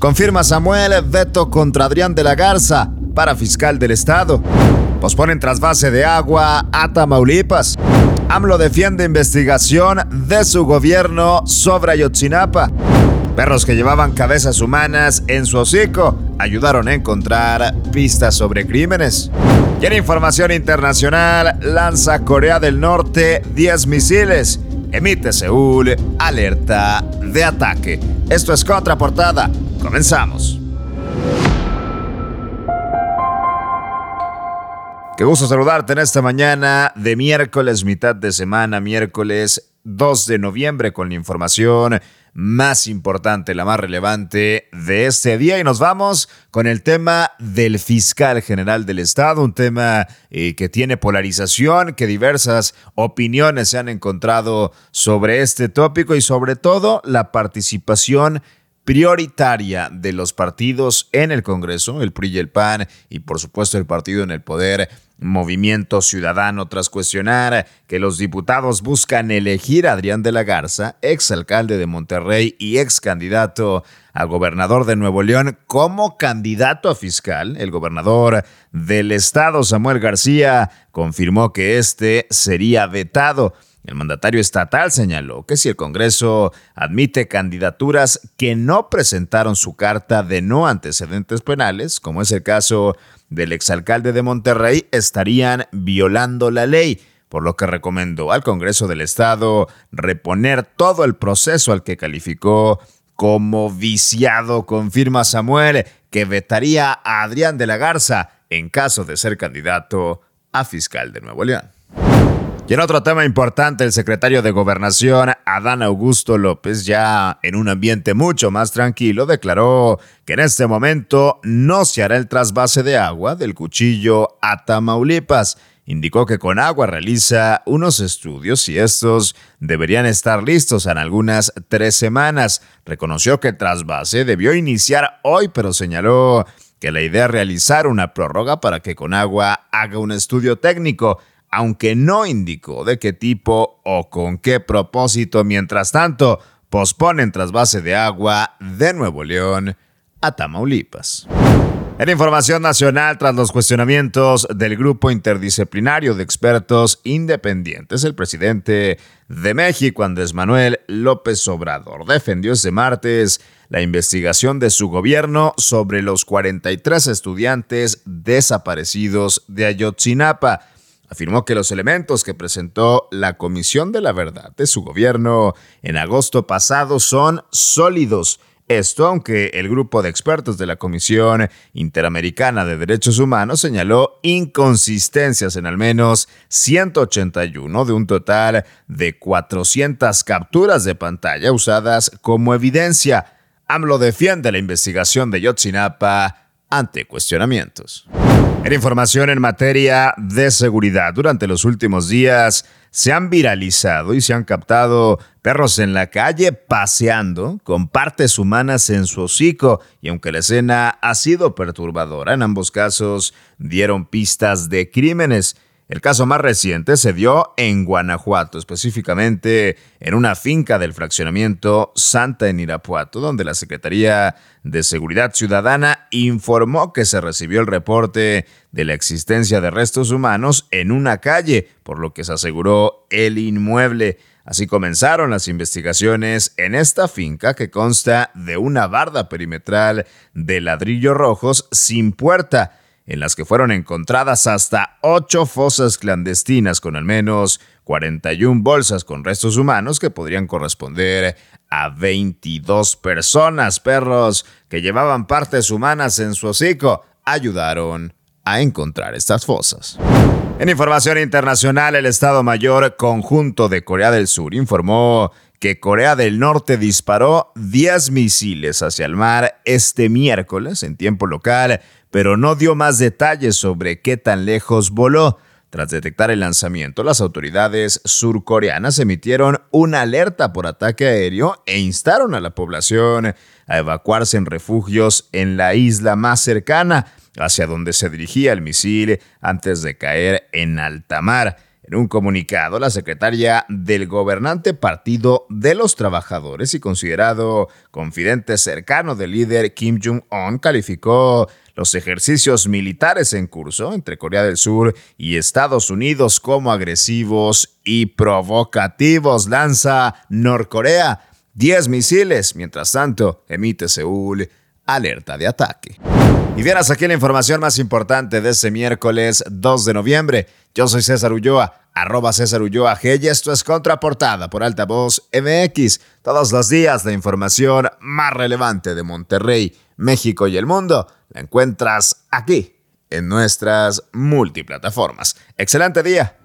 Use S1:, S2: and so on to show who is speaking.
S1: Confirma Samuel veto contra Adrián de la Garza para fiscal del Estado. Posponen trasvase de agua a Tamaulipas. AMLO defiende investigación de su gobierno sobre Ayotzinapa. Perros que llevaban cabezas humanas en su hocico ayudaron a encontrar pistas sobre crímenes. Y en información internacional, lanza Corea del Norte 10 misiles. Emite Seúl alerta de ataque. Esto es Contraportada. Comenzamos. Qué gusto saludarte en esta mañana de miércoles, mitad de semana, miércoles 2 de noviembre, con la información más importante, la más relevante de este día. Y nos vamos con el tema del fiscal general del Estado, un tema eh, que tiene polarización, que diversas opiniones se han encontrado sobre este tópico y sobre todo la participación prioritaria de los partidos en el Congreso, el PRI y el PAN, y por supuesto el partido en el poder, Movimiento Ciudadano, tras cuestionar que los diputados buscan elegir a Adrián de la Garza, exalcalde de Monterrey y ex candidato a gobernador de Nuevo León, como candidato a fiscal. El gobernador del estado, Samuel García, confirmó que este sería vetado. El mandatario estatal señaló que si el Congreso admite candidaturas que no presentaron su carta de no antecedentes penales, como es el caso del exalcalde de Monterrey, estarían violando la ley, por lo que recomendó al Congreso del Estado reponer todo el proceso al que calificó como viciado, confirma Samuel, que vetaría a Adrián de la Garza en caso de ser candidato a fiscal de Nuevo León. Y en otro tema importante, el secretario de Gobernación, Adán Augusto López, ya en un ambiente mucho más tranquilo, declaró que en este momento no se hará el trasvase de agua del cuchillo a Tamaulipas. Indicó que con agua realiza unos estudios y estos deberían estar listos en algunas tres semanas. Reconoció que el trasvase debió iniciar hoy, pero señaló que la idea es realizar una prórroga para que con agua haga un estudio técnico aunque no indicó de qué tipo o con qué propósito. Mientras tanto, posponen trasvase de agua de Nuevo León a Tamaulipas. En información nacional, tras los cuestionamientos del grupo interdisciplinario de expertos independientes, el presidente de México, Andrés Manuel López Obrador, defendió este martes la investigación de su gobierno sobre los 43 estudiantes desaparecidos de Ayotzinapa afirmó que los elementos que presentó la Comisión de la Verdad de su gobierno en agosto pasado son sólidos. Esto aunque el grupo de expertos de la Comisión Interamericana de Derechos Humanos señaló inconsistencias en al menos 181 de un total de 400 capturas de pantalla usadas como evidencia. AMLO defiende la investigación de Yotzinapa ante cuestionamientos. En información en materia de seguridad, durante los últimos días se han viralizado y se han captado perros en la calle paseando con partes humanas en su hocico y aunque la escena ha sido perturbadora, en ambos casos dieron pistas de crímenes. El caso más reciente se dio en Guanajuato, específicamente en una finca del fraccionamiento Santa en Irapuato, donde la Secretaría de Seguridad Ciudadana informó que se recibió el reporte de la existencia de restos humanos en una calle, por lo que se aseguró el inmueble. Así comenzaron las investigaciones en esta finca que consta de una barda perimetral de ladrillo rojos sin puerta en las que fueron encontradas hasta ocho fosas clandestinas con al menos 41 bolsas con restos humanos que podrían corresponder a 22 personas. Perros que llevaban partes humanas en su hocico ayudaron a encontrar estas fosas. En información internacional, el Estado Mayor Conjunto de Corea del Sur informó que Corea del Norte disparó 10 misiles hacia el mar este miércoles en tiempo local pero no dio más detalles sobre qué tan lejos voló. Tras detectar el lanzamiento, las autoridades surcoreanas emitieron una alerta por ataque aéreo e instaron a la población a evacuarse en refugios en la isla más cercana, hacia donde se dirigía el misil antes de caer en alta mar. En un comunicado, la secretaria del gobernante Partido de los Trabajadores y considerado confidente cercano del líder Kim Jong-un calificó los ejercicios militares en curso entre Corea del Sur y Estados Unidos como agresivos y provocativos. Lanza Norcorea 10 misiles, mientras tanto emite Seúl alerta de ataque. Y vieras aquí la información más importante de este miércoles 2 de noviembre. Yo soy César Ulloa, arroba César Ulloa G y esto es Contraportada por Altavoz MX. Todos los días la información más relevante de Monterrey, México y el mundo la encuentras aquí en nuestras multiplataformas. Excelente día.